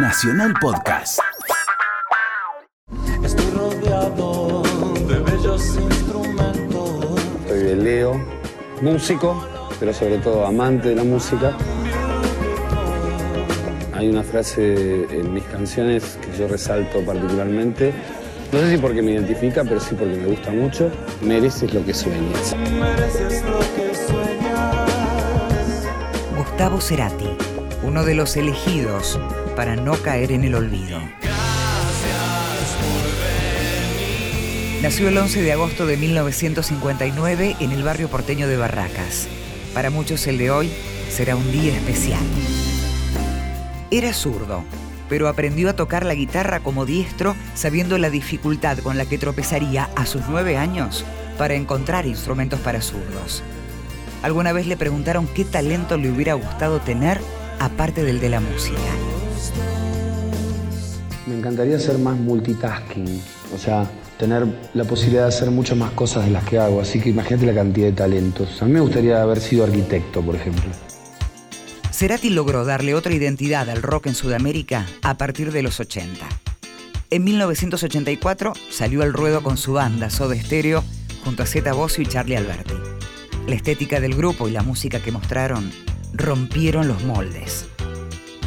Nacional Podcast. Estoy rodeado de bellos instrumentos. Soy Leo, músico, pero sobre todo amante de la música. Hay una frase en mis canciones que yo resalto particularmente. No sé si porque me identifica, pero sí porque me gusta mucho. Mereces lo que sueñas. Mereces lo que sueñas. Gustavo Cerati, uno de los elegidos para no caer en el olvido. Nació el 11 de agosto de 1959 en el barrio porteño de Barracas. Para muchos el de hoy será un día especial. Era zurdo, pero aprendió a tocar la guitarra como diestro sabiendo la dificultad con la que tropezaría a sus nueve años para encontrar instrumentos para zurdos. Alguna vez le preguntaron qué talento le hubiera gustado tener aparte del de la música. Me encantaría ser más multitasking, o sea, tener la posibilidad de hacer muchas más cosas de las que hago. Así que imagínate la cantidad de talentos. A mí me gustaría haber sido arquitecto, por ejemplo. Cerati logró darle otra identidad al rock en Sudamérica a partir de los 80. En 1984 salió al ruedo con su banda Soda Stereo junto a Zeta Bosio y Charlie Alberti. La estética del grupo y la música que mostraron rompieron los moldes.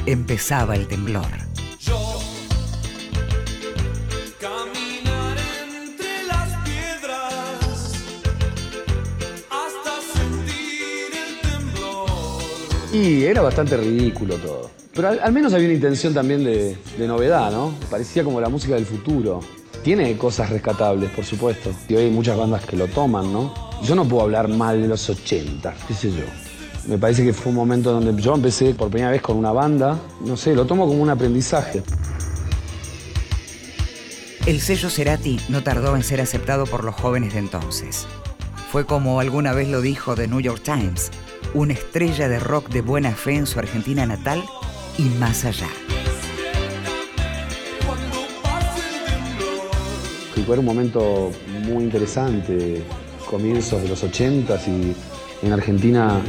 Empezaba el temblor. Caminar entre las piedras hasta sentir el temblor. Y era bastante ridículo todo. Pero al, al menos había una intención también de, de novedad, ¿no? Parecía como la música del futuro. Tiene cosas rescatables, por supuesto. Y hoy hay muchas bandas que lo toman, ¿no? Yo no puedo hablar mal de los 80, qué sé yo. Me parece que fue un momento donde yo empecé por primera vez con una banda. No sé, lo tomo como un aprendizaje. El sello Cerati no tardó en ser aceptado por los jóvenes de entonces. Fue como alguna vez lo dijo The New York Times, una estrella de rock de buena fe en su Argentina natal y más allá. Fue un momento muy interesante, comienzos de los 80 y en Argentina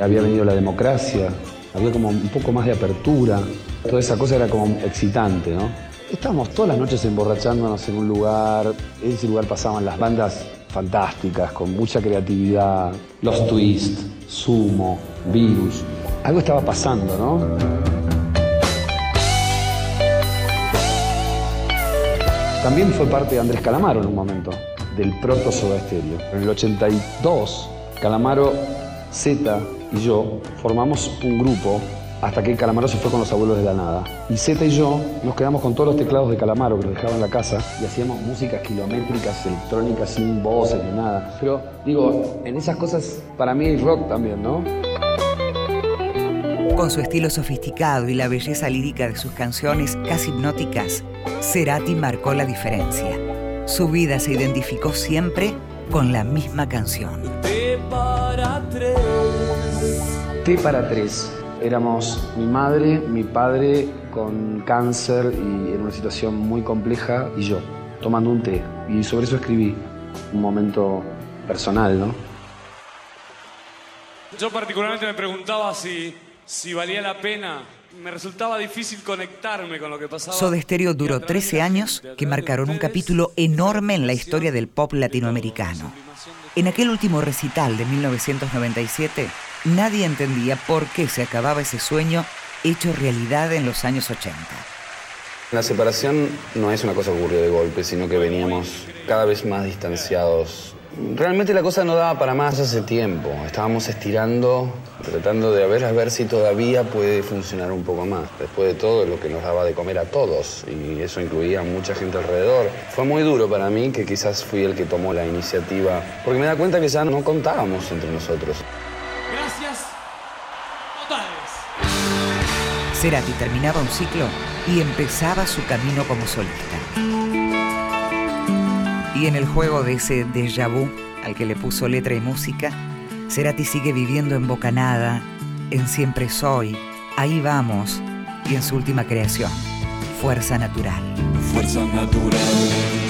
había venido la democracia, había como un poco más de apertura, toda esa cosa era como excitante, ¿no? Estábamos todas las noches emborrachándonos en un lugar, en ese lugar pasaban las bandas fantásticas, con mucha creatividad, los Twist, Sumo, Virus, algo estaba pasando, ¿no? También fue parte de Andrés Calamaro en un momento, del proto Soda Stereo. En el 82, Calamaro, Z y yo formamos un grupo hasta que Calamaro se fue con los abuelos de la nada. Y Z y yo nos quedamos con todos los teclados de Calamaro que los dejaba en la casa y hacíamos músicas kilométricas, electrónicas, sin voces ni nada. Pero digo, en esas cosas para mí hay rock también, ¿no? Con su estilo sofisticado y la belleza lírica de sus canciones casi hipnóticas, Cerati marcó la diferencia. Su vida se identificó siempre con la misma canción. T para tres. T para tres. Éramos mi madre, mi padre con cáncer y en una situación muy compleja y yo, tomando un té. Y sobre eso escribí un momento personal, ¿no? Yo particularmente me preguntaba si, si valía la pena. Me resultaba difícil conectarme con lo que pasaba. Soda Stereo duró a través 13 de- años que marcaron un capítulo enorme en la historia del pop latinoamericano. En aquel último recital de 1997, nadie entendía por qué se acababa ese sueño hecho realidad en los años 80. La separación no es una cosa que ocurrió de golpe, sino que veníamos cada vez más distanciados. Realmente la cosa no daba para más hace tiempo. Estábamos estirando, tratando de ver a ver si todavía puede funcionar un poco más. Después de todo, lo que nos daba de comer a todos, y eso incluía a mucha gente alrededor. Fue muy duro para mí, que quizás fui el que tomó la iniciativa, porque me da cuenta que ya no contábamos entre nosotros. Cerati terminaba un ciclo y empezaba su camino como solista. Y en el juego de ese déjà vu al que le puso letra y música, Cerati sigue viviendo en Bocanada, en Siempre Soy, Ahí Vamos y en su última creación, Fuerza Natural. Fuerza natural.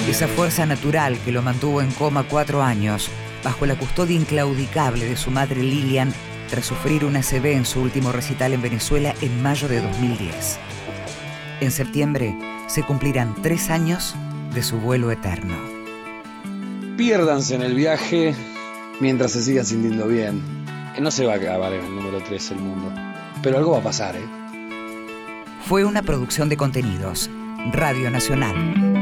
Esa fuerza natural que lo mantuvo en coma cuatro años, bajo la custodia inclaudicable de su madre Lilian, tras sufrir una CB en su último recital en Venezuela en mayo de 2010. En septiembre se cumplirán tres años de su vuelo eterno. Piérdanse en el viaje mientras se sigan sintiendo bien. No se va a acabar en el número 3 el mundo. Pero algo va a pasar, ¿eh? Fue una producción de contenidos. Radio Nacional.